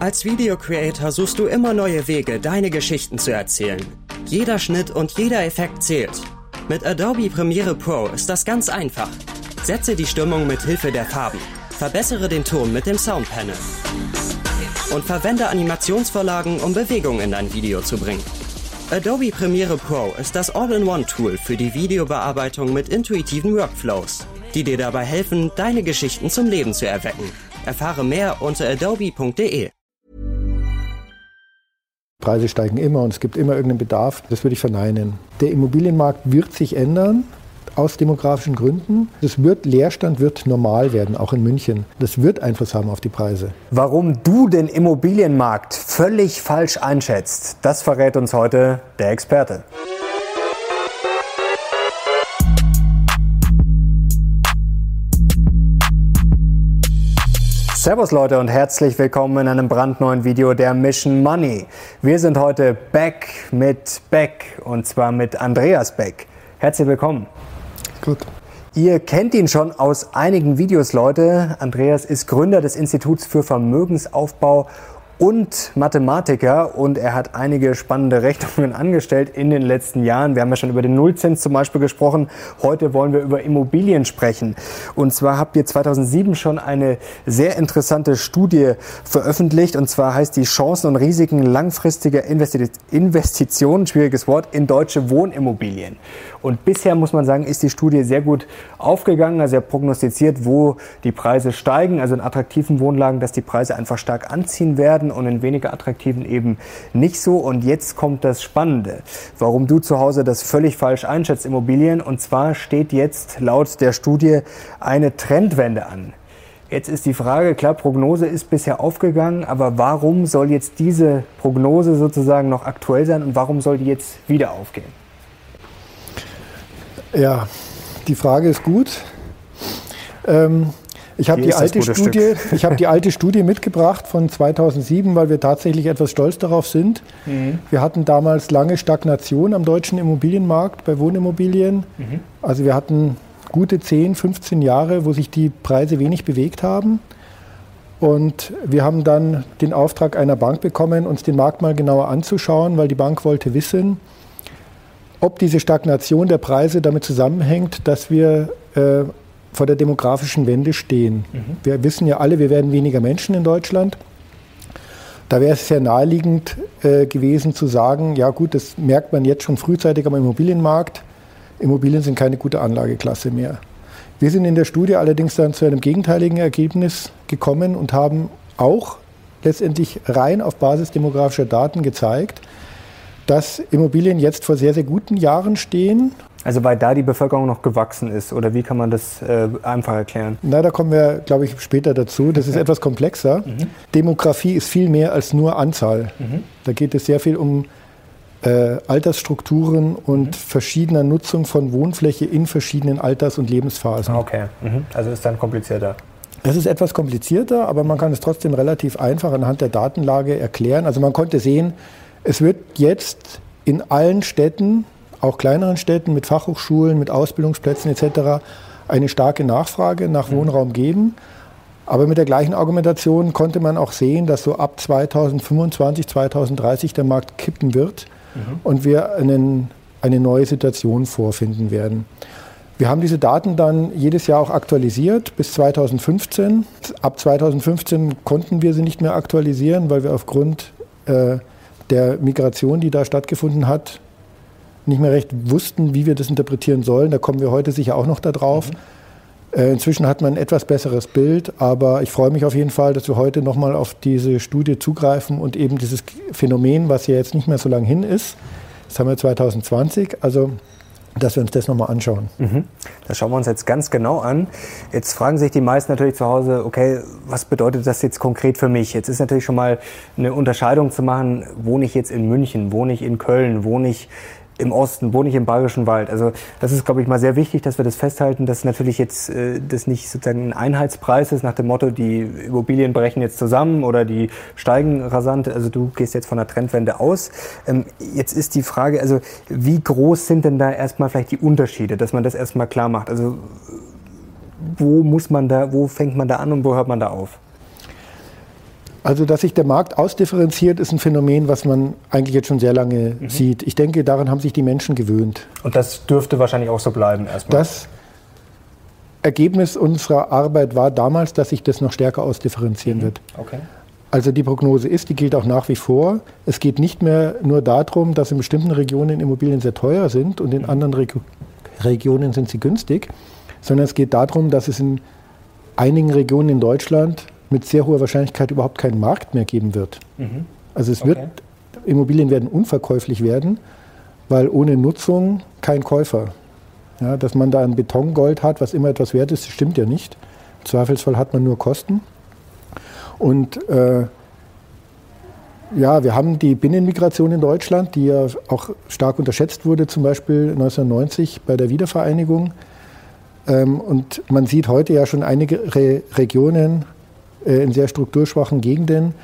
Als Video-Creator suchst du immer neue Wege, deine Geschichten zu erzählen. Jeder Schnitt und jeder Effekt zählt. Mit Adobe Premiere Pro ist das ganz einfach. Setze die Stimmung mit Hilfe der Farben. Verbessere den Ton mit dem Soundpanel. Und verwende Animationsvorlagen, um Bewegung in dein Video zu bringen. Adobe Premiere Pro ist das All-in-One-Tool für die Videobearbeitung mit intuitiven Workflows, die dir dabei helfen, deine Geschichten zum Leben zu erwecken. Erfahre mehr unter adobe.de. Preise steigen immer und es gibt immer irgendeinen Bedarf. Das würde ich verneinen. Der Immobilienmarkt wird sich ändern aus demografischen Gründen. Das wird Leerstand wird normal werden, auch in München. Das wird Einfluss haben auf die Preise. Warum du den Immobilienmarkt völlig falsch einschätzt, das verrät uns heute der Experte. Servus Leute und herzlich willkommen in einem brandneuen Video der Mission Money. Wir sind heute back mit Beck und zwar mit Andreas Beck. Herzlich willkommen. Gut. Ihr kennt ihn schon aus einigen Videos, Leute. Andreas ist Gründer des Instituts für Vermögensaufbau und Mathematiker und er hat einige spannende Rechnungen angestellt in den letzten Jahren. Wir haben ja schon über den Nullzins zum Beispiel gesprochen. Heute wollen wir über Immobilien sprechen. Und zwar habt ihr 2007 schon eine sehr interessante Studie veröffentlicht und zwar heißt die Chancen und Risiken langfristiger Investitionen, schwieriges Wort, in deutsche Wohnimmobilien. Und bisher muss man sagen, ist die Studie sehr gut aufgegangen. Also er prognostiziert, wo die Preise steigen, also in attraktiven Wohnlagen, dass die Preise einfach stark anziehen werden und in weniger attraktiven eben nicht so. Und jetzt kommt das Spannende, warum du zu Hause das völlig falsch einschätzt, Immobilien. Und zwar steht jetzt laut der Studie eine Trendwende an. Jetzt ist die Frage, klar, Prognose ist bisher aufgegangen, aber warum soll jetzt diese Prognose sozusagen noch aktuell sein und warum soll die jetzt wieder aufgehen? Ja, die Frage ist gut. Ähm, ich habe die alte Studie, ich habe die alte Studie mitgebracht von 2007, weil wir tatsächlich etwas stolz darauf sind. Mhm. Wir hatten damals lange Stagnation am deutschen Immobilienmarkt bei Wohnimmobilien. Mhm. Also wir hatten gute 10, 15 Jahre, wo sich die Preise wenig bewegt haben. Und wir haben dann den Auftrag einer Bank bekommen, uns den Markt mal genauer anzuschauen, weil die Bank wollte wissen, ob diese Stagnation der Preise damit zusammenhängt, dass wir äh, vor der demografischen Wende stehen. Mhm. Wir wissen ja alle, wir werden weniger Menschen in Deutschland. Da wäre es sehr naheliegend äh, gewesen zu sagen, ja gut, das merkt man jetzt schon frühzeitig am Immobilienmarkt. Immobilien sind keine gute Anlageklasse mehr. Wir sind in der Studie allerdings dann zu einem gegenteiligen Ergebnis gekommen und haben auch letztendlich rein auf Basis demografischer Daten gezeigt, dass Immobilien jetzt vor sehr, sehr guten Jahren stehen. Also weil da die Bevölkerung noch gewachsen ist oder wie kann man das äh, einfach erklären? Na, da kommen wir, glaube ich, später dazu. Das ist etwas komplexer. Mhm. Demografie ist viel mehr als nur Anzahl. Mhm. Da geht es sehr viel um äh, Altersstrukturen und mhm. verschiedener Nutzung von Wohnfläche in verschiedenen Alters- und Lebensphasen. Okay, mhm. also ist dann komplizierter. Es ist etwas komplizierter, aber man kann es trotzdem relativ einfach anhand der Datenlage erklären. Also man konnte sehen, es wird jetzt in allen Städten, auch kleineren Städten mit Fachhochschulen, mit Ausbildungsplätzen etc., eine starke Nachfrage nach mhm. Wohnraum geben. Aber mit der gleichen Argumentation konnte man auch sehen, dass so ab 2025, 2030 der Markt kippen wird mhm. und wir einen, eine neue Situation vorfinden werden. Wir haben diese Daten dann jedes Jahr auch aktualisiert bis 2015. Ab 2015 konnten wir sie nicht mehr aktualisieren, weil wir aufgrund äh, der Migration, die da stattgefunden hat, nicht mehr recht wussten, wie wir das interpretieren sollen. Da kommen wir heute sicher auch noch darauf. Mhm. Äh, inzwischen hat man ein etwas besseres Bild, aber ich freue mich auf jeden Fall, dass wir heute nochmal auf diese Studie zugreifen und eben dieses Phänomen, was ja jetzt nicht mehr so lange hin ist, das haben wir 2020, also dass wir uns das nochmal anschauen. Mhm. Das schauen wir uns jetzt ganz genau an. Jetzt fragen sich die meisten natürlich zu Hause, okay, was bedeutet das jetzt konkret für mich? Jetzt ist natürlich schon mal eine Unterscheidung zu machen, wohne ich jetzt in München, wohne ich in Köln, wohne ich im Osten, wohne ich im Bayerischen Wald. Also das ist, glaube ich, mal sehr wichtig, dass wir das festhalten, dass natürlich jetzt äh, das nicht sozusagen ein Einheitspreis ist nach dem Motto, die Immobilien brechen jetzt zusammen oder die steigen rasant. Also du gehst jetzt von der Trendwende aus. Ähm, jetzt ist die Frage, also wie groß sind denn da erstmal vielleicht die Unterschiede, dass man das erstmal klar macht? Also wo muss man da, wo fängt man da an und wo hört man da auf? Also, dass sich der Markt ausdifferenziert, ist ein Phänomen, was man eigentlich jetzt schon sehr lange mhm. sieht. Ich denke, daran haben sich die Menschen gewöhnt. Und das dürfte wahrscheinlich auch so bleiben erstmal. Das Ergebnis unserer Arbeit war damals, dass sich das noch stärker ausdifferenzieren mhm. wird. Okay. Also die Prognose ist, die gilt auch nach wie vor. Es geht nicht mehr nur darum, dass in bestimmten Regionen Immobilien sehr teuer sind und in mhm. anderen Reg Regionen sind sie günstig, sondern es geht darum, dass es in einigen Regionen in Deutschland mit sehr hoher Wahrscheinlichkeit überhaupt keinen Markt mehr geben wird. Mhm. Also es okay. wird, Immobilien werden unverkäuflich werden, weil ohne Nutzung kein Käufer. Ja, dass man da ein Betongold hat, was immer etwas wert ist, stimmt ja nicht. Im Zweifelsfall hat man nur Kosten. Und äh, ja, wir haben die Binnenmigration in Deutschland, die ja auch stark unterschätzt wurde, zum Beispiel 1990 bei der Wiedervereinigung. Ähm, und man sieht heute ja schon einige Re Regionen in sehr strukturschwachen Gegenden,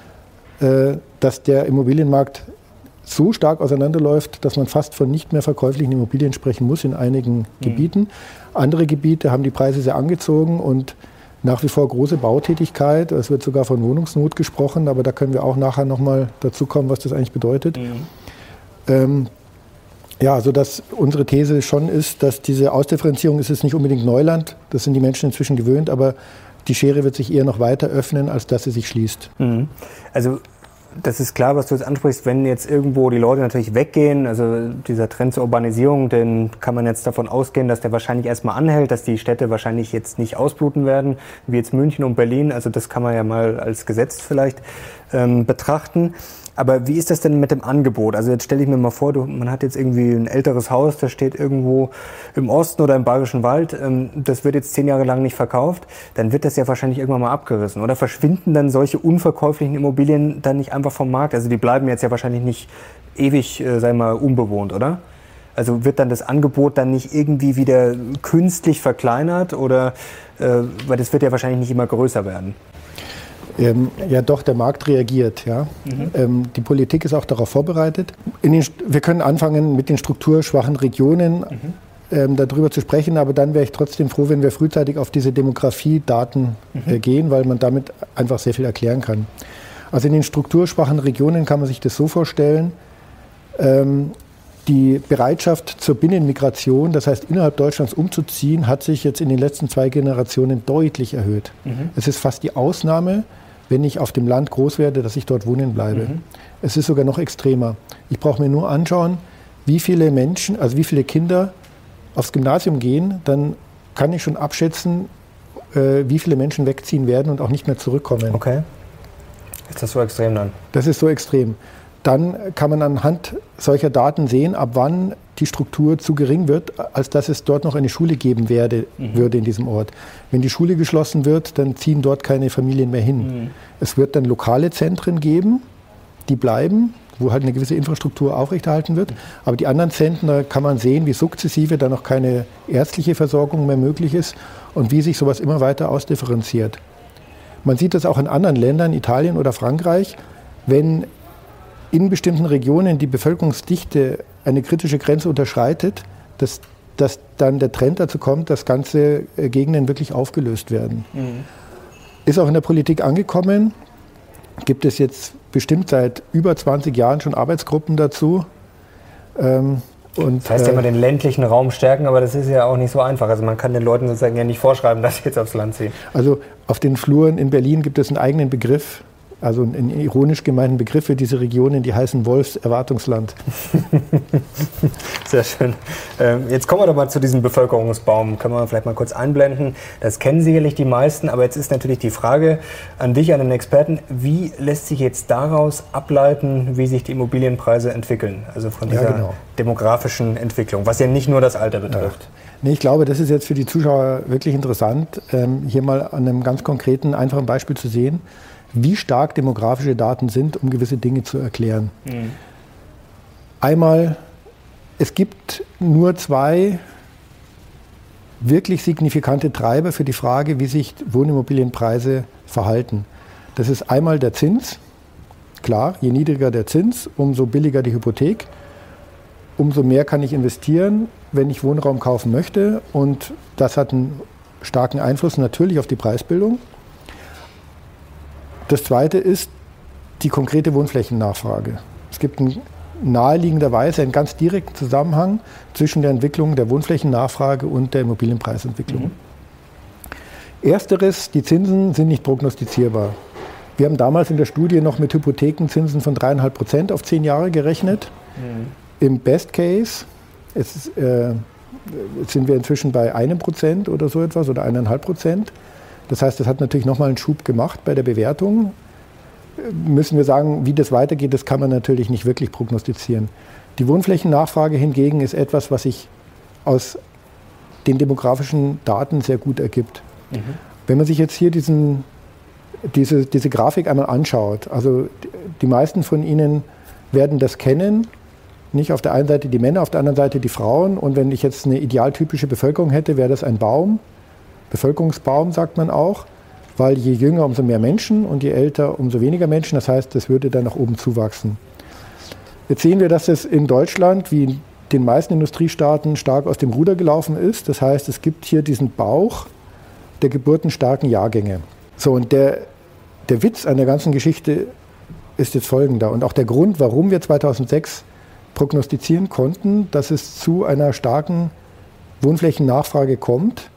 äh, dass der Immobilienmarkt so stark auseinanderläuft, dass man fast von nicht mehr verkäuflichen Immobilien sprechen muss in einigen mhm. Gebieten. Andere Gebiete haben die Preise sehr angezogen und nach wie vor große Bautätigkeit. Es wird sogar von Wohnungsnot gesprochen, aber da können wir auch nachher nochmal dazu kommen, was das eigentlich bedeutet. Mhm. Ähm, ja, sodass unsere These schon ist, dass diese Ausdifferenzierung ist es nicht unbedingt Neuland, das sind die Menschen inzwischen gewöhnt, aber die Schere wird sich eher noch weiter öffnen, als dass sie sich schließt. Mhm. Also das ist klar, was du jetzt ansprichst, wenn jetzt irgendwo die Leute natürlich weggehen, also dieser Trend zur Urbanisierung, den kann man jetzt davon ausgehen, dass der wahrscheinlich erstmal anhält, dass die Städte wahrscheinlich jetzt nicht ausbluten werden, wie jetzt München und Berlin. Also das kann man ja mal als Gesetz vielleicht ähm, betrachten. Aber wie ist das denn mit dem Angebot? Also jetzt stelle ich mir mal vor, du, man hat jetzt irgendwie ein älteres Haus, das steht irgendwo im Osten oder im Bayerischen Wald, ähm, das wird jetzt zehn Jahre lang nicht verkauft, dann wird das ja wahrscheinlich irgendwann mal abgerissen. Oder verschwinden dann solche unverkäuflichen Immobilien dann nicht einfach vom Markt? Also die bleiben jetzt ja wahrscheinlich nicht ewig, äh, sei mal, unbewohnt, oder? Also wird dann das Angebot dann nicht irgendwie wieder künstlich verkleinert oder äh, weil das wird ja wahrscheinlich nicht immer größer werden? Ähm, ja, doch, der Markt reagiert. Ja. Mhm. Ähm, die Politik ist auch darauf vorbereitet. Den, wir können anfangen mit den strukturschwachen Regionen. Mhm. Ähm, darüber zu sprechen, aber dann wäre ich trotzdem froh, wenn wir frühzeitig auf diese Demografiedaten äh, mhm. gehen, weil man damit einfach sehr viel erklären kann. Also in den strukturschwachen Regionen kann man sich das so vorstellen, ähm, die Bereitschaft zur Binnenmigration, das heißt innerhalb Deutschlands umzuziehen, hat sich jetzt in den letzten zwei Generationen deutlich erhöht. Mhm. Es ist fast die Ausnahme, wenn ich auf dem Land groß werde, dass ich dort wohnen bleibe. Mhm. Es ist sogar noch extremer. Ich brauche mir nur anschauen, wie viele Menschen, also wie viele Kinder aufs Gymnasium gehen, dann kann ich schon abschätzen, äh, wie viele Menschen wegziehen werden und auch nicht mehr zurückkommen. Okay. Ist das so extrem dann? Das ist so extrem. Dann kann man anhand solcher Daten sehen, ab wann die Struktur zu gering wird, als dass es dort noch eine Schule geben werde, mhm. würde in diesem Ort. Wenn die Schule geschlossen wird, dann ziehen dort keine Familien mehr hin. Mhm. Es wird dann lokale Zentren geben, die bleiben, wo halt eine gewisse Infrastruktur aufrechterhalten wird. Aber die anderen Zentren, da kann man sehen, wie sukzessive dann noch keine ärztliche Versorgung mehr möglich ist und wie sich sowas immer weiter ausdifferenziert. Man sieht das auch in anderen Ländern, Italien oder Frankreich, wenn in bestimmten Regionen die Bevölkerungsdichte eine kritische Grenze unterschreitet, dass, dass dann der Trend dazu kommt, dass ganze äh, Gegenden wirklich aufgelöst werden. Mhm. Ist auch in der Politik angekommen. Gibt es jetzt bestimmt seit über 20 Jahren schon Arbeitsgruppen dazu. Ähm, und, das heißt ja immer äh, den ländlichen Raum stärken, aber das ist ja auch nicht so einfach. Also man kann den Leuten sozusagen ja nicht vorschreiben, dass sie jetzt aufs Land ziehen. Also auf den Fluren in Berlin gibt es einen eigenen Begriff also ein ironisch gemeinten Begriff für diese Regionen, die heißen Wolfserwartungsland. Sehr schön. Ähm, jetzt kommen wir doch mal zu diesem Bevölkerungsbaum. Können wir vielleicht mal kurz einblenden. Das kennen sicherlich die meisten, aber jetzt ist natürlich die Frage an dich, an den Experten, wie lässt sich jetzt daraus ableiten, wie sich die Immobilienpreise entwickeln? Also von dieser ja, genau. demografischen Entwicklung, was ja nicht nur das Alter betrifft. Ja. Nee, ich glaube, das ist jetzt für die Zuschauer wirklich interessant, ähm, hier mal an einem ganz konkreten, einfachen Beispiel zu sehen wie stark demografische Daten sind, um gewisse Dinge zu erklären. Mhm. Einmal, es gibt nur zwei wirklich signifikante Treiber für die Frage, wie sich Wohnimmobilienpreise verhalten. Das ist einmal der Zins. Klar, je niedriger der Zins, umso billiger die Hypothek, umso mehr kann ich investieren, wenn ich Wohnraum kaufen möchte. Und das hat einen starken Einfluss natürlich auf die Preisbildung. Das Zweite ist die konkrete Wohnflächennachfrage. Es gibt ein, naheliegenderweise einen ganz direkten Zusammenhang zwischen der Entwicklung der Wohnflächennachfrage und der Immobilienpreisentwicklung. Mhm. Ersteres, die Zinsen sind nicht prognostizierbar. Wir haben damals in der Studie noch mit Hypothekenzinsen von 3,5 Prozent auf zehn Jahre gerechnet. Mhm. Im Best Case ist, äh, sind wir inzwischen bei einem Prozent oder so etwas oder eineinhalb Prozent. Das heißt, das hat natürlich nochmal einen Schub gemacht bei der Bewertung. Müssen wir sagen, wie das weitergeht, das kann man natürlich nicht wirklich prognostizieren. Die Wohnflächennachfrage hingegen ist etwas, was sich aus den demografischen Daten sehr gut ergibt. Mhm. Wenn man sich jetzt hier diesen, diese, diese Grafik einmal anschaut, also die meisten von Ihnen werden das kennen, nicht auf der einen Seite die Männer, auf der anderen Seite die Frauen. Und wenn ich jetzt eine idealtypische Bevölkerung hätte, wäre das ein Baum. Bevölkerungsbaum sagt man auch, weil je jünger, umso mehr Menschen und je älter, umso weniger Menschen. Das heißt, das würde dann nach oben zuwachsen. Jetzt sehen wir, dass es in Deutschland wie in den meisten Industriestaaten stark aus dem Ruder gelaufen ist. Das heißt, es gibt hier diesen Bauch der geburtenstarken Jahrgänge. So, und der, der Witz an der ganzen Geschichte ist jetzt folgender. Und auch der Grund, warum wir 2006 prognostizieren konnten, dass es zu einer starken Wohnflächennachfrage kommt,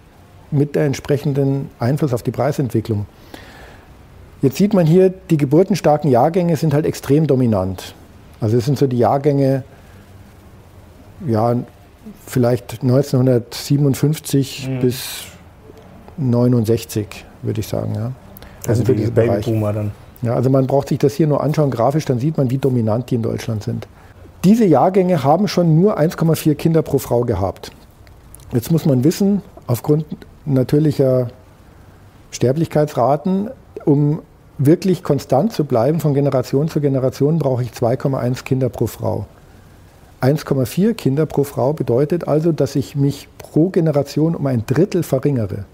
mit der entsprechenden Einfluss auf die Preisentwicklung. Jetzt sieht man hier, die geburtenstarken Jahrgänge sind halt extrem dominant. Also es sind so die Jahrgänge, ja, vielleicht 1957 mhm. bis 69, würde ich sagen. Ja. Das, das sind die Babyboomer dann. Ja, also man braucht sich das hier nur anschauen grafisch, dann sieht man, wie dominant die in Deutschland sind. Diese Jahrgänge haben schon nur 1,4 Kinder pro Frau gehabt. Jetzt muss man wissen, aufgrund natürlicher Sterblichkeitsraten, um wirklich konstant zu bleiben von Generation zu Generation, brauche ich 2,1 Kinder pro Frau. 1,4 Kinder pro Frau bedeutet also, dass ich mich pro Generation um ein Drittel verringere.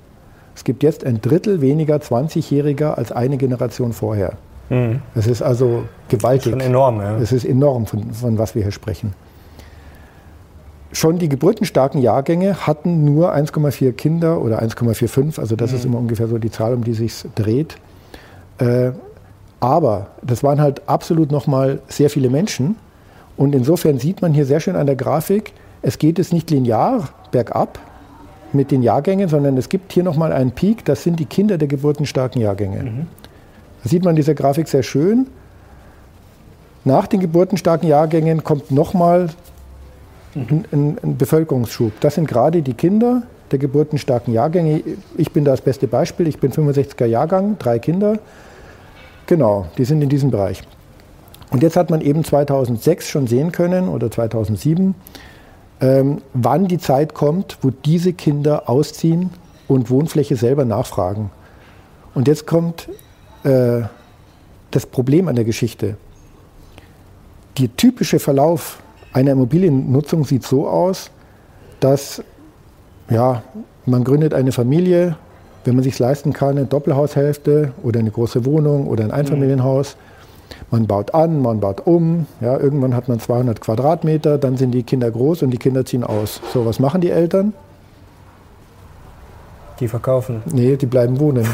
Es gibt jetzt ein Drittel weniger 20-Jähriger als eine Generation vorher. Mhm. Das ist also gewaltig. Das ist schon enorm, ja. Es ist enorm, von, von was wir hier sprechen. Schon die geburtenstarken Jahrgänge hatten nur 1,4 Kinder oder 1,45, also das mhm. ist immer ungefähr so die Zahl, um die sich dreht. Äh, aber das waren halt absolut nochmal sehr viele Menschen. Und insofern sieht man hier sehr schön an der Grafik, es geht es nicht linear bergab mit den Jahrgängen, sondern es gibt hier nochmal einen Peak, das sind die Kinder der geburtenstarken Jahrgänge. Mhm. Da sieht man in dieser Grafik sehr schön. Nach den geburtenstarken Jahrgängen kommt nochmal ein, ein, ein Bevölkerungsschub. Das sind gerade die Kinder der geburtenstarken Jahrgänge. Ich bin da das beste Beispiel. Ich bin 65er Jahrgang, drei Kinder. Genau, die sind in diesem Bereich. Und jetzt hat man eben 2006 schon sehen können oder 2007, ähm, wann die Zeit kommt, wo diese Kinder ausziehen und Wohnfläche selber nachfragen. Und jetzt kommt äh, das Problem an der Geschichte. Der typische Verlauf einer Immobiliennutzung sieht so aus, dass ja, man gründet eine Familie, wenn man sich leisten kann, eine Doppelhaushälfte oder eine große Wohnung oder ein Einfamilienhaus. Man baut an, man baut um. Ja, irgendwann hat man 200 Quadratmeter, dann sind die Kinder groß und die Kinder ziehen aus. So, was machen die Eltern? Die verkaufen. Nee, die bleiben wohnen.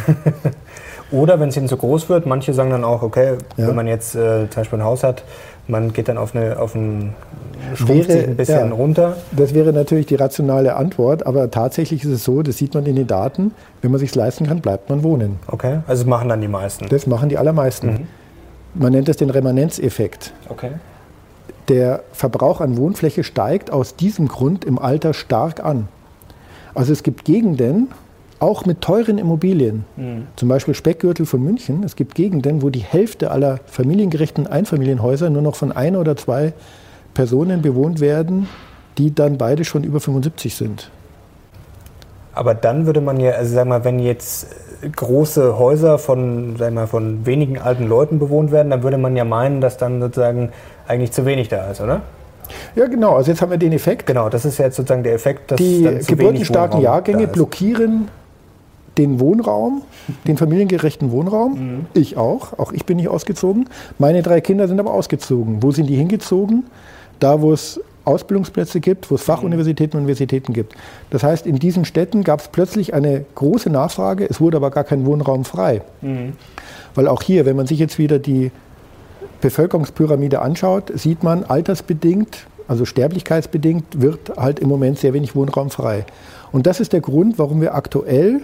Oder wenn es ihnen zu groß wird, manche sagen dann auch, okay, ja. wenn man jetzt äh, zum Beispiel ein Haus hat, man geht dann auf, eine, auf ein, schrumpft wäre, ein bisschen ja, runter. Das wäre natürlich die rationale Antwort, aber tatsächlich ist es so, das sieht man in den Daten, wenn man sich leisten kann, bleibt man wohnen. Okay, also das machen dann die meisten. Das machen die allermeisten. Mhm. Man nennt das den Remanenzeffekt. Okay. Der Verbrauch an Wohnfläche steigt aus diesem Grund im Alter stark an. Also es gibt Gegenden, auch mit teuren Immobilien, mhm. zum Beispiel Speckgürtel von München, es gibt Gegenden, wo die Hälfte aller familiengerechten Einfamilienhäuser nur noch von ein oder zwei Personen bewohnt werden, die dann beide schon über 75 sind. Aber dann würde man ja, also sag mal, wenn jetzt große Häuser von, sag mal, von wenigen alten Leuten bewohnt werden, dann würde man ja meinen, dass dann sozusagen eigentlich zu wenig da ist, oder? Ja, genau. Also jetzt haben wir den Effekt. Genau, das ist jetzt sozusagen der Effekt, dass die geburtenstarken Jahrgänge blockieren den Wohnraum, den familiengerechten Wohnraum. Mhm. Ich auch. Auch ich bin nicht ausgezogen. Meine drei Kinder sind aber ausgezogen. Wo sind die hingezogen? Da, wo es Ausbildungsplätze gibt, wo es Fachuniversitäten und Universitäten gibt. Das heißt, in diesen Städten gab es plötzlich eine große Nachfrage, es wurde aber gar kein Wohnraum frei. Mhm. Weil auch hier, wenn man sich jetzt wieder die Bevölkerungspyramide anschaut, sieht man altersbedingt, also sterblichkeitsbedingt, wird halt im Moment sehr wenig Wohnraum frei. Und das ist der Grund, warum wir aktuell,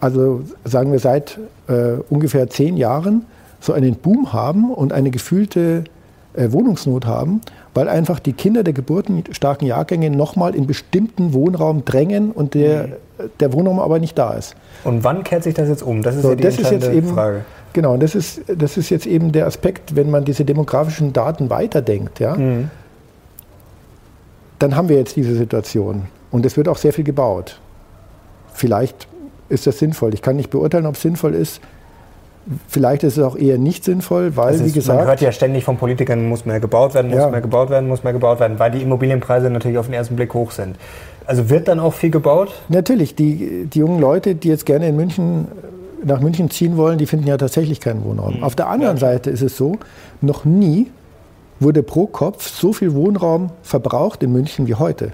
also sagen wir seit äh, ungefähr zehn Jahren, so einen Boom haben und eine gefühlte äh, Wohnungsnot haben, weil einfach die Kinder der geburtenstarken Jahrgänge nochmal in bestimmten Wohnraum drängen und der, mhm. der Wohnraum aber nicht da ist. Und wann kehrt sich das jetzt um? Das ist so, ja die das jetzt eben, Frage. Genau, das ist, das ist jetzt eben der Aspekt, wenn man diese demografischen Daten weiterdenkt, ja, mhm. dann haben wir jetzt diese Situation. Und es wird auch sehr viel gebaut. Vielleicht ist das sinnvoll. Ich kann nicht beurteilen, ob es sinnvoll ist, Vielleicht ist es auch eher nicht sinnvoll, weil, ist, wie gesagt. Man hört ja ständig von Politikern, muss mehr gebaut werden, muss ja. mehr gebaut werden, muss mehr gebaut werden, weil die Immobilienpreise natürlich auf den ersten Blick hoch sind. Also wird dann auch viel gebaut? Natürlich. Die, die jungen Leute, die jetzt gerne in München, nach München ziehen wollen, die finden ja tatsächlich keinen Wohnraum. Mhm. Auf der anderen ja. Seite ist es so, noch nie wurde pro Kopf so viel Wohnraum verbraucht in München wie heute.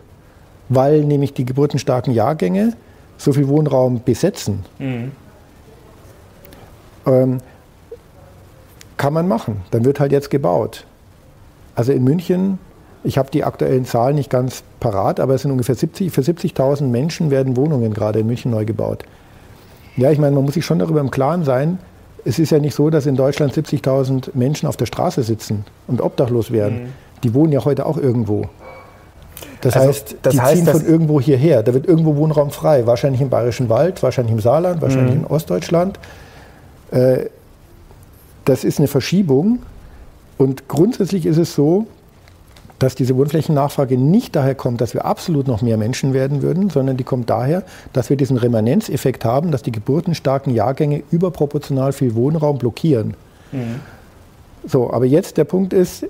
Weil nämlich die geburtenstarken Jahrgänge so viel Wohnraum besetzen. Mhm. Ähm, kann man machen. Dann wird halt jetzt gebaut. Also in München, ich habe die aktuellen Zahlen nicht ganz parat, aber es sind ungefähr 70, für 70.000 Menschen werden Wohnungen gerade in München neu gebaut. Ja, ich meine, man muss sich schon darüber im Klaren sein, es ist ja nicht so, dass in Deutschland 70.000 Menschen auf der Straße sitzen und obdachlos werden. Mhm. Die wohnen ja heute auch irgendwo. Das also, heißt, das die heißt, ziehen von irgendwo hierher. Da wird irgendwo Wohnraum frei. Wahrscheinlich im Bayerischen Wald, wahrscheinlich im Saarland, wahrscheinlich mhm. in Ostdeutschland. Äh, das ist eine Verschiebung. Und grundsätzlich ist es so, dass diese Wohnflächennachfrage nicht daher kommt, dass wir absolut noch mehr Menschen werden würden, sondern die kommt daher, dass wir diesen Remanenzeffekt haben, dass die geburtenstarken Jahrgänge überproportional viel Wohnraum blockieren. Mhm. So, aber jetzt der Punkt ist,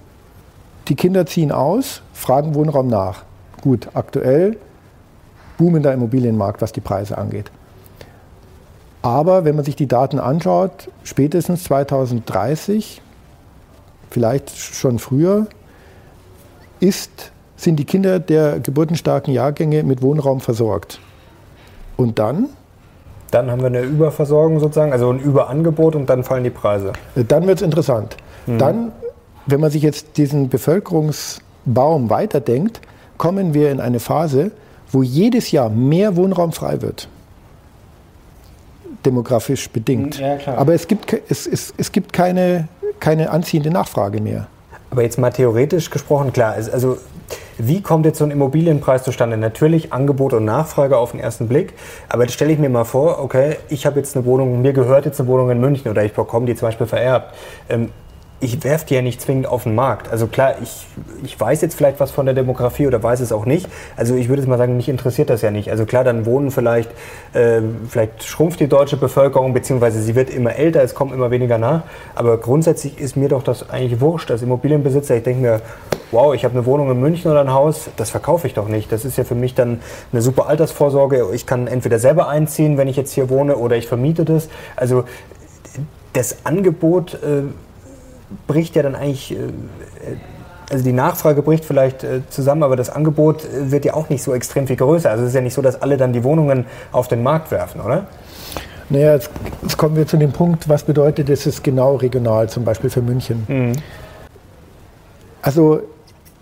die Kinder ziehen aus, fragen Wohnraum nach. Gut, aktuell boomender Immobilienmarkt, was die Preise angeht. Aber wenn man sich die Daten anschaut, spätestens 2030, vielleicht schon früher, ist, sind die Kinder der geburtenstarken Jahrgänge mit Wohnraum versorgt. Und dann? Dann haben wir eine Überversorgung sozusagen, also ein Überangebot und dann fallen die Preise. Dann wird es interessant. Mhm. Dann, wenn man sich jetzt diesen Bevölkerungsbaum weiterdenkt, kommen wir in eine Phase, wo jedes Jahr mehr Wohnraum frei wird demografisch bedingt. Ja, Aber es gibt, es, es, es gibt keine, keine anziehende Nachfrage mehr. Aber jetzt mal theoretisch gesprochen, klar, also wie kommt jetzt so ein Immobilienpreis zustande? Natürlich Angebot und Nachfrage auf den ersten Blick, aber jetzt stelle ich mir mal vor, okay, ich habe jetzt eine Wohnung, mir gehört jetzt eine Wohnung in München oder ich bekomme die zum Beispiel vererbt. Ähm, ich werfe die ja nicht zwingend auf den Markt. Also klar, ich, ich weiß jetzt vielleicht was von der Demografie oder weiß es auch nicht. Also ich würde jetzt mal sagen, mich interessiert das ja nicht. Also klar, dann wohnen vielleicht, äh, vielleicht schrumpft die deutsche Bevölkerung, beziehungsweise sie wird immer älter, es kommt immer weniger nach. Aber grundsätzlich ist mir doch das eigentlich wurscht. Als Immobilienbesitzer, ich denke mir, wow, ich habe eine Wohnung in München oder ein Haus, das verkaufe ich doch nicht. Das ist ja für mich dann eine super Altersvorsorge. Ich kann entweder selber einziehen, wenn ich jetzt hier wohne, oder ich vermiete das. Also das Angebot... Äh, bricht ja dann eigentlich, äh, also die Nachfrage bricht vielleicht äh, zusammen, aber das Angebot äh, wird ja auch nicht so extrem viel größer. Also es ist ja nicht so, dass alle dann die Wohnungen auf den Markt werfen, oder? Naja, jetzt, jetzt kommen wir zu dem Punkt, was bedeutet das genau regional, zum Beispiel für München? Mhm. Also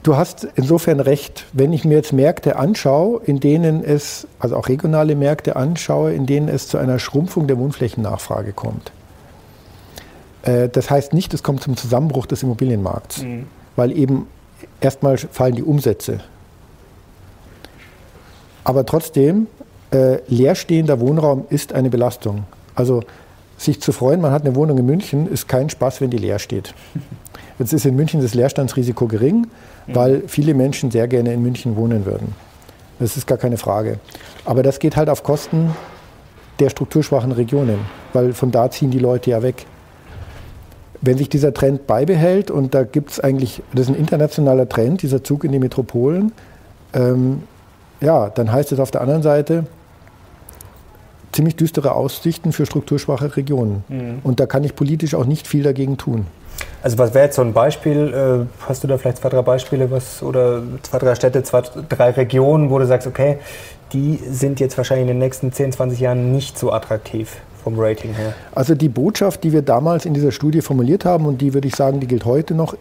du hast insofern recht, wenn ich mir jetzt Märkte anschaue, in denen es, also auch regionale Märkte anschaue, in denen es zu einer Schrumpfung der Wohnflächennachfrage kommt, äh, das heißt nicht, es kommt zum Zusammenbruch des Immobilienmarkts, mhm. weil eben erstmal fallen die Umsätze. Aber trotzdem, äh, leerstehender Wohnraum ist eine Belastung. Also sich zu freuen, man hat eine Wohnung in München, ist kein Spaß, wenn die leer steht. Jetzt ist in München das Leerstandsrisiko gering, mhm. weil viele Menschen sehr gerne in München wohnen würden. Das ist gar keine Frage. Aber das geht halt auf Kosten der strukturschwachen Regionen, weil von da ziehen die Leute ja weg. Wenn sich dieser Trend beibehält, und da gibt es eigentlich, das ist ein internationaler Trend, dieser Zug in die Metropolen, ähm, ja, dann heißt es auf der anderen Seite ziemlich düstere Aussichten für strukturschwache Regionen. Mhm. Und da kann ich politisch auch nicht viel dagegen tun. Also was wäre jetzt so ein Beispiel? Äh, hast du da vielleicht zwei, drei Beispiele was, oder zwei, drei Städte, zwei, drei Regionen, wo du sagst, okay, die sind jetzt wahrscheinlich in den nächsten 10, 20 Jahren nicht so attraktiv vom Rating her? Also die Botschaft, die wir damals in dieser Studie formuliert haben und die würde ich sagen, die gilt heute noch.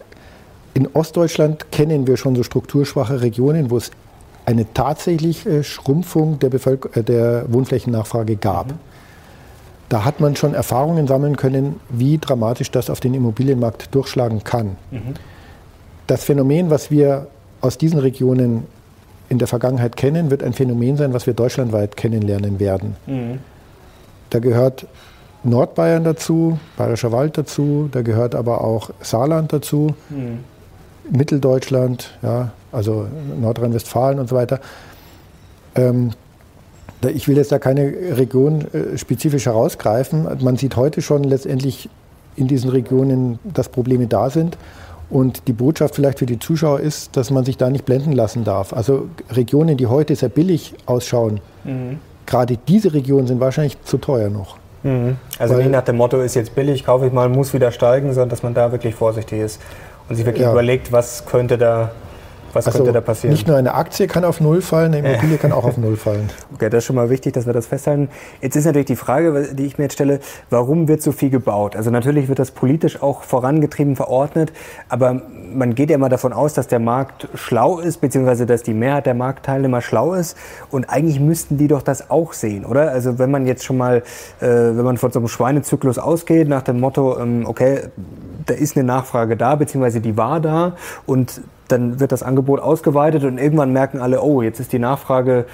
In Ostdeutschland kennen wir schon so strukturschwache Regionen, wo es eine tatsächliche Schrumpfung der, Bevölker äh, der Wohnflächennachfrage gab. Mhm. Da hat man schon Erfahrungen sammeln können, wie dramatisch das auf den Immobilienmarkt durchschlagen kann. Mhm. Das Phänomen, was wir aus diesen Regionen in der Vergangenheit kennen, wird ein Phänomen sein, was wir deutschlandweit kennenlernen werden. Mhm. Da gehört Nordbayern dazu, Bayerischer Wald dazu, da gehört aber auch Saarland dazu, mhm. Mitteldeutschland, ja, also Nordrhein-Westfalen und so weiter. Ähm, ich will jetzt da keine Region äh, spezifisch herausgreifen. Man sieht heute schon letztendlich in diesen Regionen, dass Probleme da sind. Und die Botschaft vielleicht für die Zuschauer ist, dass man sich da nicht blenden lassen darf. Also Regionen, die heute sehr billig ausschauen, mhm. Gerade diese Regionen sind wahrscheinlich zu teuer noch. Mhm. Also Weil, nicht nach dem Motto, ist jetzt billig, kaufe ich mal, muss wieder steigen, sondern dass man da wirklich vorsichtig ist und sich wirklich ja. überlegt, was könnte da was also könnte da passieren? Nicht nur eine Aktie kann auf Null fallen, eine Immobilie kann auch auf Null fallen. Okay, das ist schon mal wichtig, dass wir das festhalten. Jetzt ist natürlich die Frage, die ich mir jetzt stelle, warum wird so viel gebaut? Also natürlich wird das politisch auch vorangetrieben, verordnet, aber man geht ja immer davon aus, dass der Markt schlau ist, beziehungsweise dass die Mehrheit der Marktteilnehmer schlau ist. Und eigentlich müssten die doch das auch sehen, oder? Also wenn man jetzt schon mal, äh, wenn man von so einem Schweinezyklus ausgeht, nach dem Motto, ähm, okay, da ist eine Nachfrage da, beziehungsweise die war da und dann wird das Angebot ausgeweitet und irgendwann merken alle, oh, jetzt ist die Nachfrage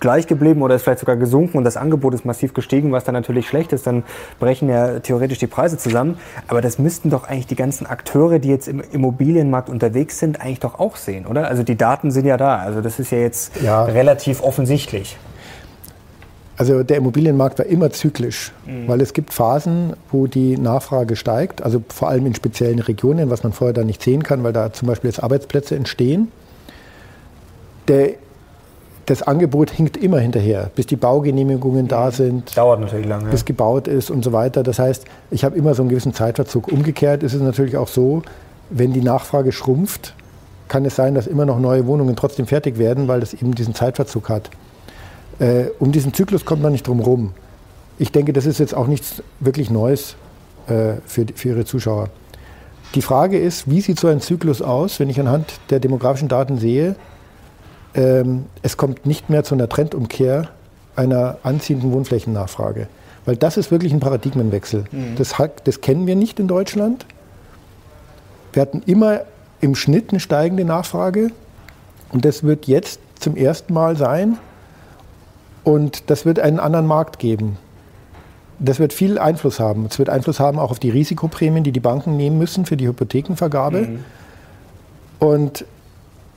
gleich geblieben oder ist vielleicht sogar gesunken und das Angebot ist massiv gestiegen, was dann natürlich schlecht ist, dann brechen ja theoretisch die Preise zusammen. Aber das müssten doch eigentlich die ganzen Akteure, die jetzt im Immobilienmarkt unterwegs sind, eigentlich doch auch sehen, oder? Also die Daten sind ja da. Also das ist ja jetzt ja. relativ offensichtlich. Also der Immobilienmarkt war immer zyklisch, mhm. weil es gibt Phasen, wo die Nachfrage steigt, also vor allem in speziellen Regionen, was man vorher da nicht sehen kann, weil da zum Beispiel jetzt Arbeitsplätze entstehen. Der, das Angebot hinkt immer hinterher, bis die Baugenehmigungen mhm. da sind. Dauert natürlich lange. Bis gebaut ist und so weiter. Das heißt, ich habe immer so einen gewissen Zeitverzug. Umgekehrt ist es natürlich auch so, wenn die Nachfrage schrumpft, kann es sein, dass immer noch neue Wohnungen trotzdem fertig werden, weil das eben diesen Zeitverzug hat. Äh, um diesen Zyklus kommt man nicht drum herum. Ich denke, das ist jetzt auch nichts wirklich Neues äh, für, für Ihre Zuschauer. Die Frage ist, wie sieht so ein Zyklus aus, wenn ich anhand der demografischen Daten sehe, ähm, es kommt nicht mehr zu einer Trendumkehr einer anziehenden Wohnflächennachfrage. Weil das ist wirklich ein Paradigmenwechsel. Mhm. Das, das kennen wir nicht in Deutschland. Wir hatten immer im Schnitt eine steigende Nachfrage. Und das wird jetzt zum ersten Mal sein, und das wird einen anderen Markt geben. Das wird viel Einfluss haben. Es wird Einfluss haben auch auf die Risikoprämien, die die Banken nehmen müssen für die Hypothekenvergabe. Mhm. Und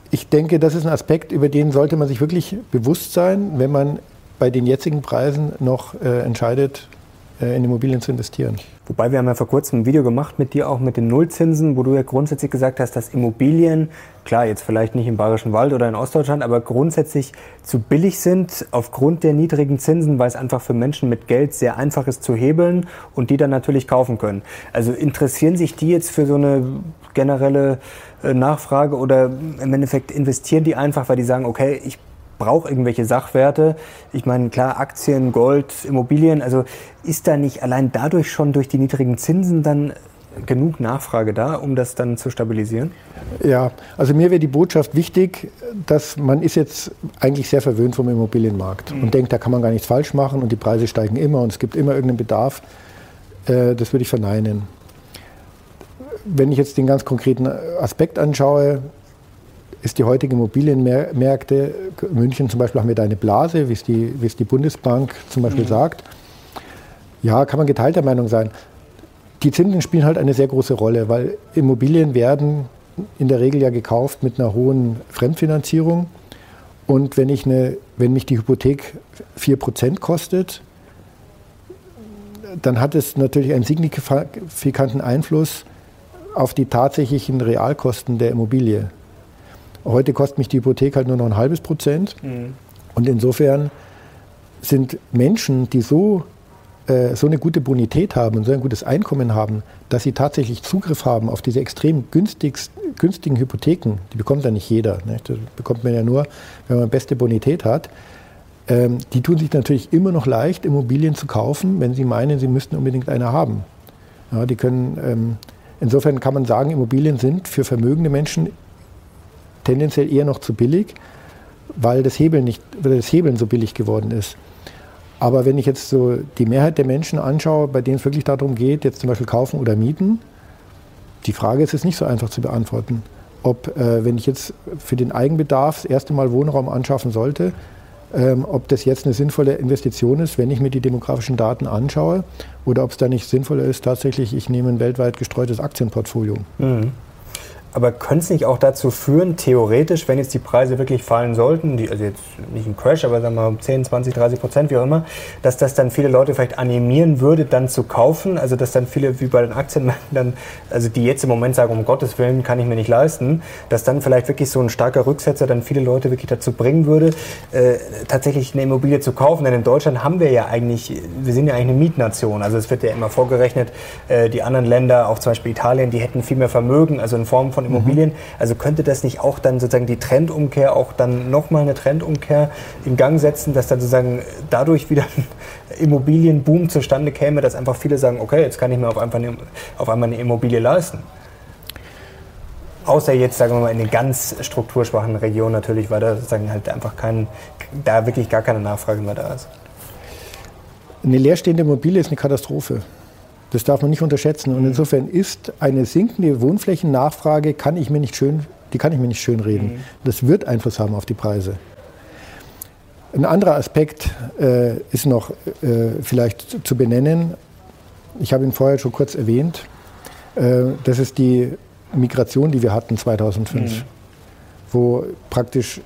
ich denke, das ist ein Aspekt, über den sollte man sich wirklich bewusst sein, wenn man bei den jetzigen Preisen noch äh, entscheidet, in Immobilien zu investieren. Wobei wir haben ja vor kurzem ein Video gemacht mit dir auch mit den Nullzinsen, wo du ja grundsätzlich gesagt hast, dass Immobilien, klar jetzt vielleicht nicht im Bayerischen Wald oder in Ostdeutschland, aber grundsätzlich zu billig sind aufgrund der niedrigen Zinsen, weil es einfach für Menschen mit Geld sehr einfach ist zu hebeln und die dann natürlich kaufen können. Also interessieren sich die jetzt für so eine generelle äh, Nachfrage oder im Endeffekt investieren die einfach, weil die sagen, okay, ich brauche irgendwelche Sachwerte. Ich meine, klar, Aktien, Gold, Immobilien, also ist da nicht allein dadurch schon durch die niedrigen Zinsen dann genug Nachfrage da, um das dann zu stabilisieren? Ja, also mir wäre die Botschaft wichtig, dass man ist jetzt eigentlich sehr verwöhnt vom Immobilienmarkt mhm. und denkt, da kann man gar nichts falsch machen und die Preise steigen immer und es gibt immer irgendeinen Bedarf. Äh, das würde ich verneinen. Wenn ich jetzt den ganz konkreten Aspekt anschaue, ist die heutige Immobilienmärkte, München zum Beispiel haben wir da eine Blase, wie es die, wie es die Bundesbank zum Beispiel mhm. sagt. Ja, kann man geteilter Meinung sein. Die Zinsen spielen halt eine sehr große Rolle, weil Immobilien werden in der Regel ja gekauft mit einer hohen Fremdfinanzierung. Und wenn, ich eine, wenn mich die Hypothek 4% kostet, dann hat es natürlich einen signifikanten Einfluss auf die tatsächlichen Realkosten der Immobilie. Heute kostet mich die Hypothek halt nur noch ein halbes Prozent. Mhm. Und insofern sind Menschen, die so, äh, so eine gute Bonität haben und so ein gutes Einkommen haben, dass sie tatsächlich Zugriff haben auf diese extrem günstigen Hypotheken, die bekommt ja nicht jeder. Ne? Das bekommt man ja nur, wenn man beste Bonität hat. ähm, die tun sich natürlich immer noch leicht, Immobilien zu kaufen, wenn sie meinen, sie müssten unbedingt eine haben. Ja, die können, ähm, insofern kann man sagen, Immobilien sind für vermögende Menschen tendenziell eher noch zu billig, weil das Hebeln, nicht, weil das Hebeln so billig geworden ist. Aber wenn ich jetzt so die Mehrheit der Menschen anschaue, bei denen es wirklich darum geht, jetzt zum Beispiel kaufen oder mieten, die Frage ist jetzt nicht so einfach zu beantworten. Ob, äh, wenn ich jetzt für den Eigenbedarf das erste Mal Wohnraum anschaffen sollte, ähm, ob das jetzt eine sinnvolle Investition ist, wenn ich mir die demografischen Daten anschaue, oder ob es da nicht sinnvoller ist, tatsächlich, ich nehme ein weltweit gestreutes Aktienportfolio. Mhm. Aber könnte es nicht auch dazu führen, theoretisch, wenn jetzt die Preise wirklich fallen sollten, die, also jetzt nicht ein Crash, aber sagen wir mal 10, 20, 30 Prozent, wie auch immer, dass das dann viele Leute vielleicht animieren würde, dann zu kaufen? Also dass dann viele, wie bei den Aktienmärkten, dann, also die jetzt im Moment sagen, um Gottes Willen kann ich mir nicht leisten, dass dann vielleicht wirklich so ein starker Rücksetzer dann viele Leute wirklich dazu bringen würde, äh, tatsächlich eine Immobilie zu kaufen. Denn in Deutschland haben wir ja eigentlich, wir sind ja eigentlich eine Mietnation. Also es wird ja immer vorgerechnet, äh, die anderen Länder, auch zum Beispiel Italien, die hätten viel mehr Vermögen, also in Form von von Immobilien. Mhm. Also könnte das nicht auch dann sozusagen die Trendumkehr, auch dann nochmal eine Trendumkehr in Gang setzen, dass dann sozusagen dadurch wieder ein Immobilienboom zustande käme, dass einfach viele sagen, okay, jetzt kann ich mir auf einmal eine, auf einmal eine Immobilie leisten? Außer jetzt, sagen wir mal, in den ganz strukturschwachen Regionen natürlich, weil da sozusagen halt einfach kein, da wirklich gar keine Nachfrage mehr da ist. Eine leerstehende Immobilie ist eine Katastrophe. Das darf man nicht unterschätzen. Und mhm. insofern ist eine sinkende Wohnflächennachfrage, kann ich mir nicht schön, die kann ich mir nicht schön reden. Mhm. Das wird Einfluss haben auf die Preise. Ein anderer Aspekt äh, ist noch äh, vielleicht zu benennen. Ich habe ihn vorher schon kurz erwähnt. Äh, das ist die Migration, die wir hatten 2005, mhm. wo praktisch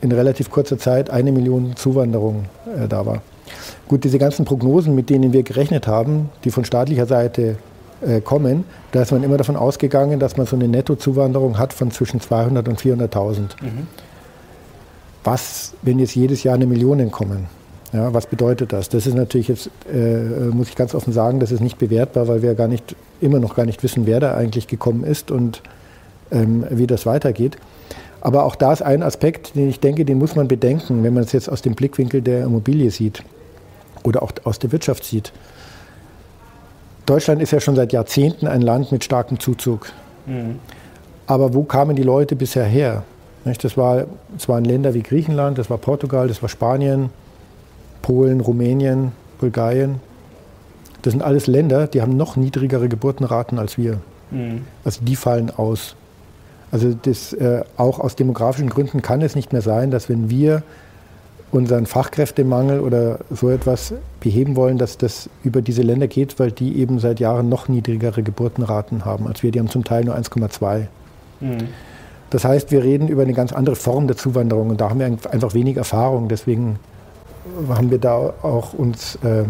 in relativ kurzer Zeit eine Million Zuwanderung äh, da war. Gut, diese ganzen Prognosen, mit denen wir gerechnet haben, die von staatlicher Seite äh, kommen, da ist man immer davon ausgegangen, dass man so eine Nettozuwanderung hat von zwischen 200 und 400.000. Mhm. Was, wenn jetzt jedes Jahr eine Million kommen? Ja, was bedeutet das? Das ist natürlich jetzt, äh, muss ich ganz offen sagen, das ist nicht bewertbar, weil wir gar nicht, immer noch gar nicht wissen, wer da eigentlich gekommen ist und ähm, wie das weitergeht. Aber auch da ist ein Aspekt, den ich denke, den muss man bedenken, wenn man es jetzt aus dem Blickwinkel der Immobilie sieht oder auch aus der Wirtschaft sieht. Deutschland ist ja schon seit Jahrzehnten ein Land mit starkem Zuzug. Mhm. Aber wo kamen die Leute bisher her? Das, war, das waren Länder wie Griechenland, das war Portugal, das war Spanien, Polen, Rumänien, Bulgarien. Das sind alles Länder, die haben noch niedrigere Geburtenraten als wir. Mhm. Also die fallen aus. Also das, äh, auch aus demografischen Gründen kann es nicht mehr sein, dass wenn wir unseren Fachkräftemangel oder so etwas beheben wollen, dass das über diese Länder geht, weil die eben seit Jahren noch niedrigere Geburtenraten haben als wir. Die haben zum Teil nur 1,2. Mhm. Das heißt, wir reden über eine ganz andere Form der Zuwanderung und da haben wir einfach wenig Erfahrung. Deswegen haben wir da auch uns äh,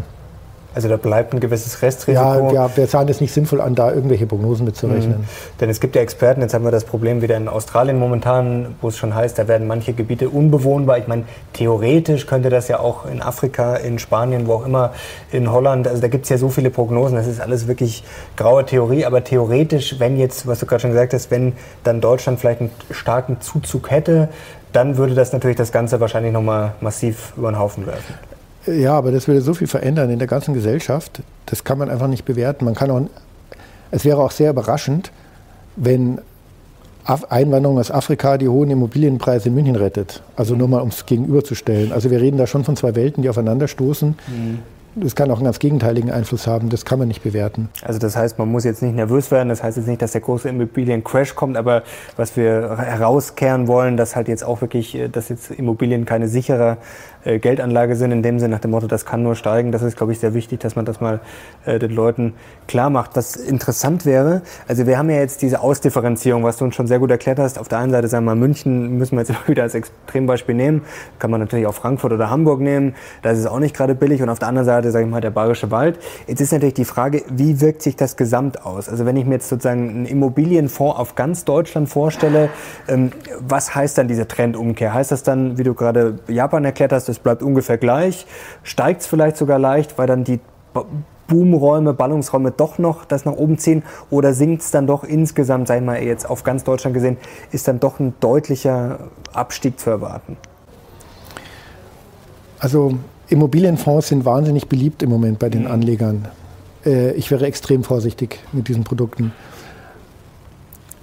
also da bleibt ein gewisses Restrisiko. Ja, ja, wir sahen es nicht sinnvoll an, da irgendwelche Prognosen mitzurechnen. Mhm. Denn es gibt ja Experten, jetzt haben wir das Problem wieder in Australien momentan, wo es schon heißt, da werden manche Gebiete unbewohnbar. Ich meine, theoretisch könnte das ja auch in Afrika, in Spanien, wo auch immer, in Holland, also da gibt es ja so viele Prognosen, das ist alles wirklich graue Theorie, aber theoretisch, wenn jetzt, was du gerade schon gesagt hast, wenn dann Deutschland vielleicht einen starken Zuzug hätte, dann würde das natürlich das Ganze wahrscheinlich nochmal massiv über den Haufen werfen. Ja, aber das würde so viel verändern in der ganzen Gesellschaft. Das kann man einfach nicht bewerten. Man kann auch, es wäre auch sehr überraschend, wenn Einwanderung aus Afrika die hohen Immobilienpreise in München rettet. Also nur mal, um es gegenüberzustellen. Also wir reden da schon von zwei Welten, die aufeinanderstoßen. Mhm das kann auch einen ganz gegenteiligen Einfluss haben. Das kann man nicht bewerten. Also das heißt, man muss jetzt nicht nervös werden. Das heißt jetzt nicht, dass der große Immobiliencrash kommt, aber was wir herauskehren wollen, dass halt jetzt auch wirklich, äh, dass jetzt Immobilien keine sichere äh, Geldanlage sind, in dem Sinne nach dem Motto, das kann nur steigen. Das ist, glaube ich, sehr wichtig, dass man das mal äh, den Leuten klar macht. Was interessant wäre, also wir haben ja jetzt diese Ausdifferenzierung, was du uns schon sehr gut erklärt hast. Auf der einen Seite, sagen wir mal, München müssen wir jetzt immer wieder als Extrembeispiel nehmen. Kann man natürlich auch Frankfurt oder Hamburg nehmen. Da ist es auch nicht gerade billig. Und auf der anderen Seite, sage ich mal, der Bayerische Wald. Jetzt ist natürlich die Frage, wie wirkt sich das gesamt aus? Also wenn ich mir jetzt sozusagen einen Immobilienfonds auf ganz Deutschland vorstelle, ähm, was heißt dann diese Trendumkehr? Heißt das dann, wie du gerade Japan erklärt hast, es bleibt ungefähr gleich? Steigt es vielleicht sogar leicht, weil dann die Boomräume, Ballungsräume doch noch das nach oben ziehen oder sinkt es dann doch insgesamt, sei mal jetzt auf ganz Deutschland gesehen, ist dann doch ein deutlicher Abstieg zu erwarten? Also Immobilienfonds sind wahnsinnig beliebt im Moment bei den mhm. Anlegern. Äh, ich wäre extrem vorsichtig mit diesen Produkten.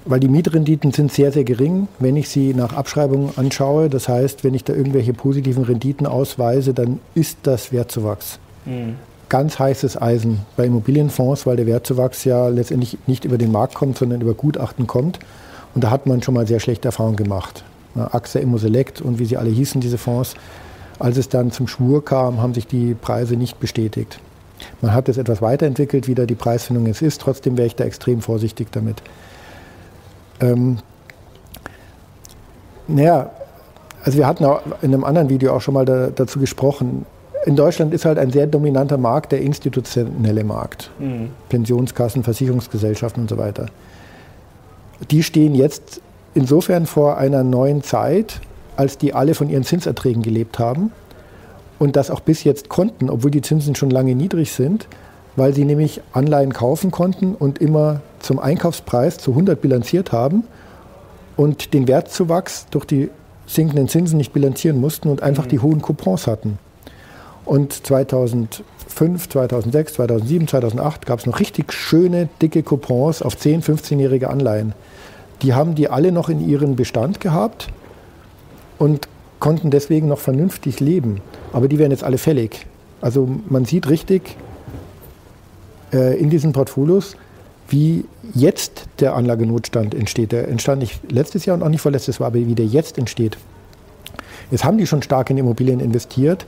Weil die Mietrenditen sind sehr, sehr gering, wenn ich sie nach Abschreibung anschaue. Das heißt, wenn ich da irgendwelche positiven Renditen ausweise, dann ist das Wertzuwachs. Mhm. Ganz heißes Eisen bei Immobilienfonds, weil der Wertzuwachs ja letztendlich nicht über den Markt kommt, sondern über Gutachten kommt. Und da hat man schon mal sehr schlechte Erfahrungen gemacht. AXA Immoselect und wie sie alle hießen, diese Fonds. Als es dann zum Schwur kam, haben sich die Preise nicht bestätigt. Man hat es etwas weiterentwickelt, wie da die Preisfindung jetzt ist. Trotzdem wäre ich da extrem vorsichtig damit. Ähm, naja, also wir hatten auch in einem anderen Video auch schon mal da, dazu gesprochen. In Deutschland ist halt ein sehr dominanter Markt der institutionelle Markt. Mhm. Pensionskassen, Versicherungsgesellschaften und so weiter. Die stehen jetzt insofern vor einer neuen Zeit, als die alle von ihren Zinserträgen gelebt haben und das auch bis jetzt konnten, obwohl die Zinsen schon lange niedrig sind, weil sie nämlich Anleihen kaufen konnten und immer zum Einkaufspreis zu 100 bilanziert haben und den Wertzuwachs durch die sinkenden Zinsen nicht bilanzieren mussten und einfach mhm. die hohen Coupons hatten. Und 2005, 2006, 2007, 2008 gab es noch richtig schöne, dicke Coupons auf 10, 15-jährige Anleihen. Die haben die alle noch in ihren Bestand gehabt und konnten deswegen noch vernünftig leben. Aber die werden jetzt alle fällig. Also man sieht richtig äh, in diesen Portfolios, wie jetzt der Anlagenotstand entsteht. Der entstand nicht letztes Jahr und auch nicht vorletztes Jahr, aber wie der jetzt entsteht. Jetzt haben die schon stark in Immobilien investiert.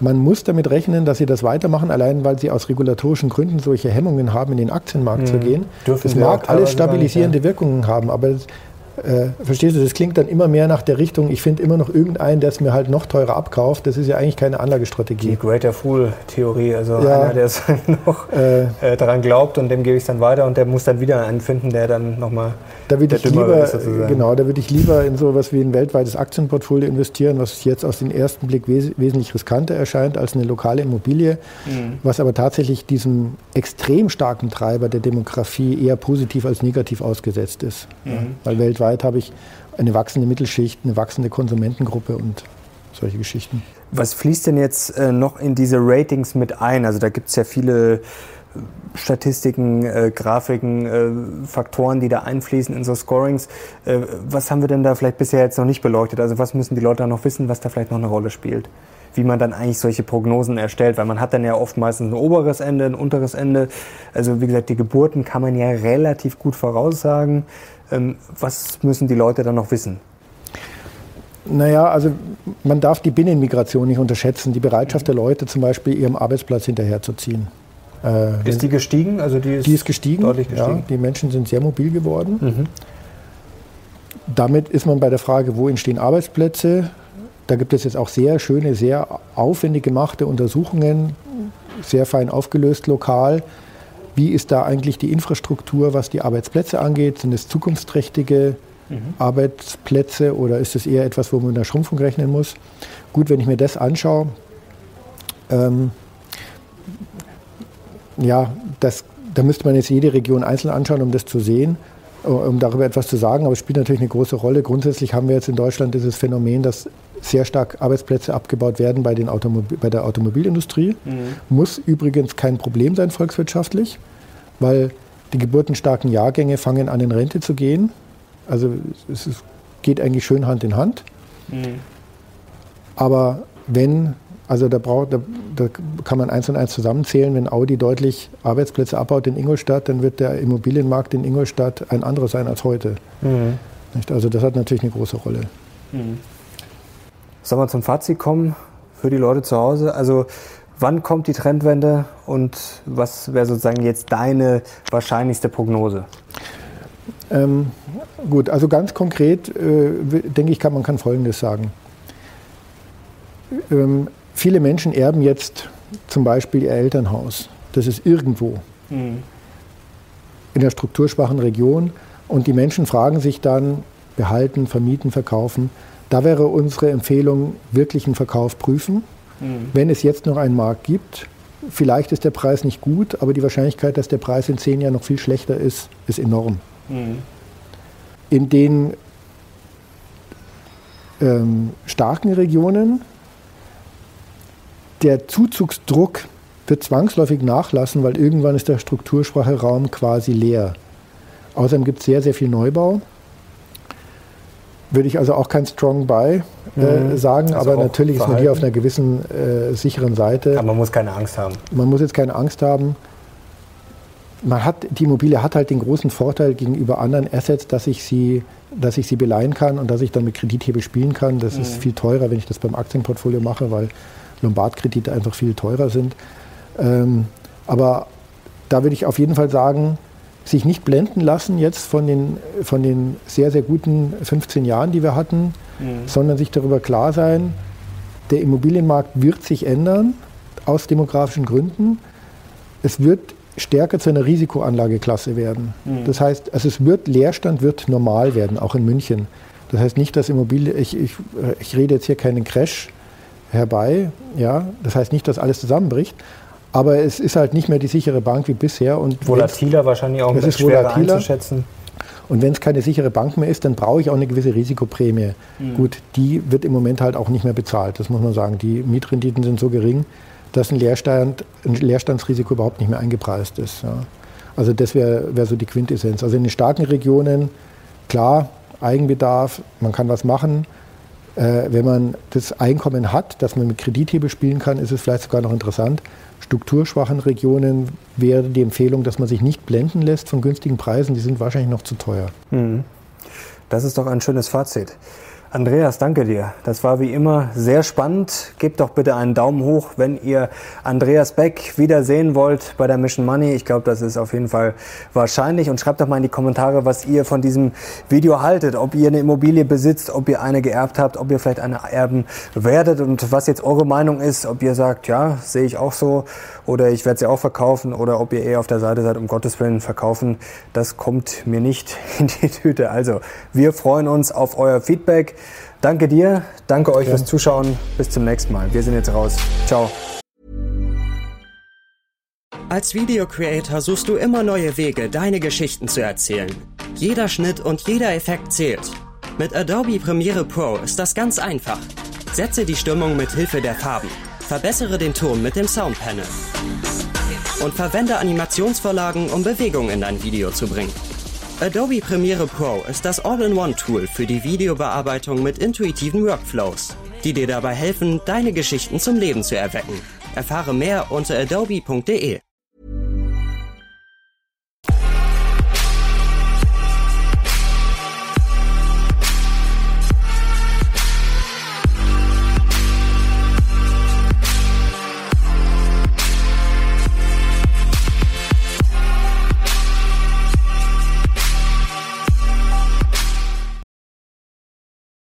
Man muss damit rechnen, dass sie das weitermachen, allein weil sie aus regulatorischen Gründen solche Hemmungen haben, in den Aktienmarkt hm. zu gehen. Dürfen das mag alles stabilisierende nicht, ja. Wirkungen haben, aber äh, verstehst du, das klingt dann immer mehr nach der Richtung, ich finde immer noch irgendeinen, der es mir halt noch teurer abkauft. Das ist ja eigentlich keine Anlagestrategie. Die Greater Fool-Theorie, also ja, einer, der es noch äh, äh, daran glaubt und dem gebe ich es dann weiter und der muss dann wieder einen finden, der dann nochmal da würde ich lieber, ist, genau, da würde ich lieber in so etwas wie ein weltweites Aktienportfolio investieren, was jetzt aus dem ersten Blick wes wesentlich riskanter erscheint als eine lokale Immobilie, mhm. was aber tatsächlich diesem extrem starken Treiber der Demografie eher positiv als negativ ausgesetzt ist. Mhm. Ja, weil weltweit habe ich eine wachsende Mittelschicht, eine wachsende Konsumentengruppe und solche Geschichten. Was fließt denn jetzt äh, noch in diese Ratings mit ein? Also da gibt es ja viele Statistiken, äh, Grafiken, äh, Faktoren, die da einfließen in so Scorings. Äh, was haben wir denn da vielleicht bisher jetzt noch nicht beleuchtet? Also was müssen die Leute da noch wissen, was da vielleicht noch eine Rolle spielt? Wie man dann eigentlich solche Prognosen erstellt, weil man hat dann ja oft meistens ein oberes Ende, ein unteres Ende. Also wie gesagt, die Geburten kann man ja relativ gut voraussagen. Ähm, was müssen die Leute dann noch wissen? Naja, also man darf die Binnenmigration nicht unterschätzen, die Bereitschaft der Leute zum Beispiel ihrem Arbeitsplatz hinterherzuziehen. Äh, ist die gestiegen? Also die ist, die ist gestiegen. Deutlich gestiegen. Ja, die Menschen sind sehr mobil geworden. Mhm. Damit ist man bei der Frage, wo entstehen Arbeitsplätze. Da gibt es jetzt auch sehr schöne, sehr aufwendig gemachte Untersuchungen, sehr fein aufgelöst lokal. Wie ist da eigentlich die Infrastruktur, was die Arbeitsplätze angeht? Sind es zukunftsträchtige mhm. Arbeitsplätze oder ist es eher etwas, wo man mit einer Schrumpfung rechnen muss? Gut, wenn ich mir das anschaue, ähm, ja, das, da müsste man jetzt jede Region einzeln anschauen, um das zu sehen, um darüber etwas zu sagen. Aber es spielt natürlich eine große Rolle. Grundsätzlich haben wir jetzt in Deutschland dieses Phänomen, dass sehr stark Arbeitsplätze abgebaut werden bei, den Automobil, bei der Automobilindustrie. Mhm. Muss übrigens kein Problem sein volkswirtschaftlich, weil die geburtenstarken Jahrgänge fangen an, in Rente zu gehen. Also es ist, geht eigentlich schön Hand in Hand. Mhm. Aber wenn also da, braucht, da, da, kann man eins und eins zusammenzählen. Wenn Audi deutlich Arbeitsplätze abbaut in Ingolstadt, dann wird der Immobilienmarkt in Ingolstadt ein anderer sein als heute. Mhm. Also das hat natürlich eine große Rolle. Mhm. Sollen wir zum Fazit kommen für die Leute zu Hause? Also wann kommt die Trendwende und was wäre sozusagen jetzt deine wahrscheinlichste Prognose? Ähm, gut, also ganz konkret äh, denke ich, kann man kann Folgendes sagen. Ähm, Viele Menschen erben jetzt zum Beispiel ihr Elternhaus. Das ist irgendwo mhm. in der strukturschwachen Region. Und die Menschen fragen sich dann, behalten, vermieten, verkaufen. Da wäre unsere Empfehlung, wirklich einen Verkauf prüfen. Mhm. Wenn es jetzt noch einen Markt gibt, vielleicht ist der Preis nicht gut, aber die Wahrscheinlichkeit, dass der Preis in zehn Jahren noch viel schlechter ist, ist enorm. Mhm. In den ähm, starken Regionen der Zuzugsdruck wird zwangsläufig nachlassen, weil irgendwann ist der Strukturspracheraum quasi leer. Außerdem gibt es sehr, sehr viel Neubau. Würde ich also auch kein Strong Buy äh, mhm. sagen, also aber natürlich ist man hier auf einer gewissen äh, sicheren Seite. Aber man muss keine Angst haben. Man muss jetzt keine Angst haben. Man hat, die Immobilie hat halt den großen Vorteil gegenüber anderen Assets, dass ich sie, dass ich sie beleihen kann und dass ich dann mit Kredithebel spielen kann. Das mhm. ist viel teurer, wenn ich das beim Aktienportfolio mache, weil Lombardkredite einfach viel teurer sind. Ähm, aber da würde ich auf jeden Fall sagen, sich nicht blenden lassen jetzt von den, von den sehr, sehr guten 15 Jahren, die wir hatten, mhm. sondern sich darüber klar sein, der Immobilienmarkt wird sich ändern aus demografischen Gründen. Es wird stärker zu einer Risikoanlageklasse werden. Mhm. Das heißt, also es wird Leerstand wird normal werden, auch in München. Das heißt nicht, dass Immobilie, ich, ich, ich rede jetzt hier keinen Crash herbei, ja, das heißt nicht, dass alles zusammenbricht, aber es ist halt nicht mehr die sichere Bank wie bisher. Und volatiler wahrscheinlich auch, es ist schwerer volatiler. einzuschätzen. Und wenn es keine sichere Bank mehr ist, dann brauche ich auch eine gewisse Risikoprämie. Mhm. Gut, die wird im Moment halt auch nicht mehr bezahlt, das muss man sagen. Die Mietrenditen sind so gering, dass ein, Leerstand, ein Leerstandsrisiko überhaupt nicht mehr eingepreist ist. Ja. Also das wäre wär so die Quintessenz. Also in den starken Regionen, klar, Eigenbedarf, man kann was machen. Äh, wenn man das Einkommen hat, dass man mit Kredithebel spielen kann, ist es vielleicht sogar noch interessant strukturschwachen Regionen wäre die Empfehlung, dass man sich nicht blenden lässt von günstigen Preisen. Die sind wahrscheinlich noch zu teuer. Hm. Das ist doch ein schönes Fazit. Andreas, danke dir. Das war wie immer sehr spannend. Gebt doch bitte einen Daumen hoch, wenn ihr Andreas Beck wieder sehen wollt bei der Mission Money. Ich glaube, das ist auf jeden Fall wahrscheinlich. Und schreibt doch mal in die Kommentare, was ihr von diesem Video haltet. Ob ihr eine Immobilie besitzt, ob ihr eine geerbt habt, ob ihr vielleicht eine erben werdet und was jetzt eure Meinung ist. Ob ihr sagt, ja, sehe ich auch so oder ich werde sie auch verkaufen oder ob ihr eher auf der Seite seid, um Gottes Willen verkaufen. Das kommt mir nicht in die Tüte. Also, wir freuen uns auf euer Feedback. Danke dir, danke euch ja. fürs Zuschauen. Bis zum nächsten Mal. Wir sind jetzt raus. Ciao. Als Video-Creator suchst du immer neue Wege, deine Geschichten zu erzählen. Jeder Schnitt und jeder Effekt zählt. Mit Adobe Premiere Pro ist das ganz einfach. Setze die Stimmung mit Hilfe der Farben. Verbessere den Ton mit dem Soundpanel. Und verwende Animationsvorlagen, um Bewegung in dein Video zu bringen. Adobe Premiere Pro ist das All-in-One-Tool für die Videobearbeitung mit intuitiven Workflows, die dir dabei helfen, deine Geschichten zum Leben zu erwecken. Erfahre mehr unter adobe.de.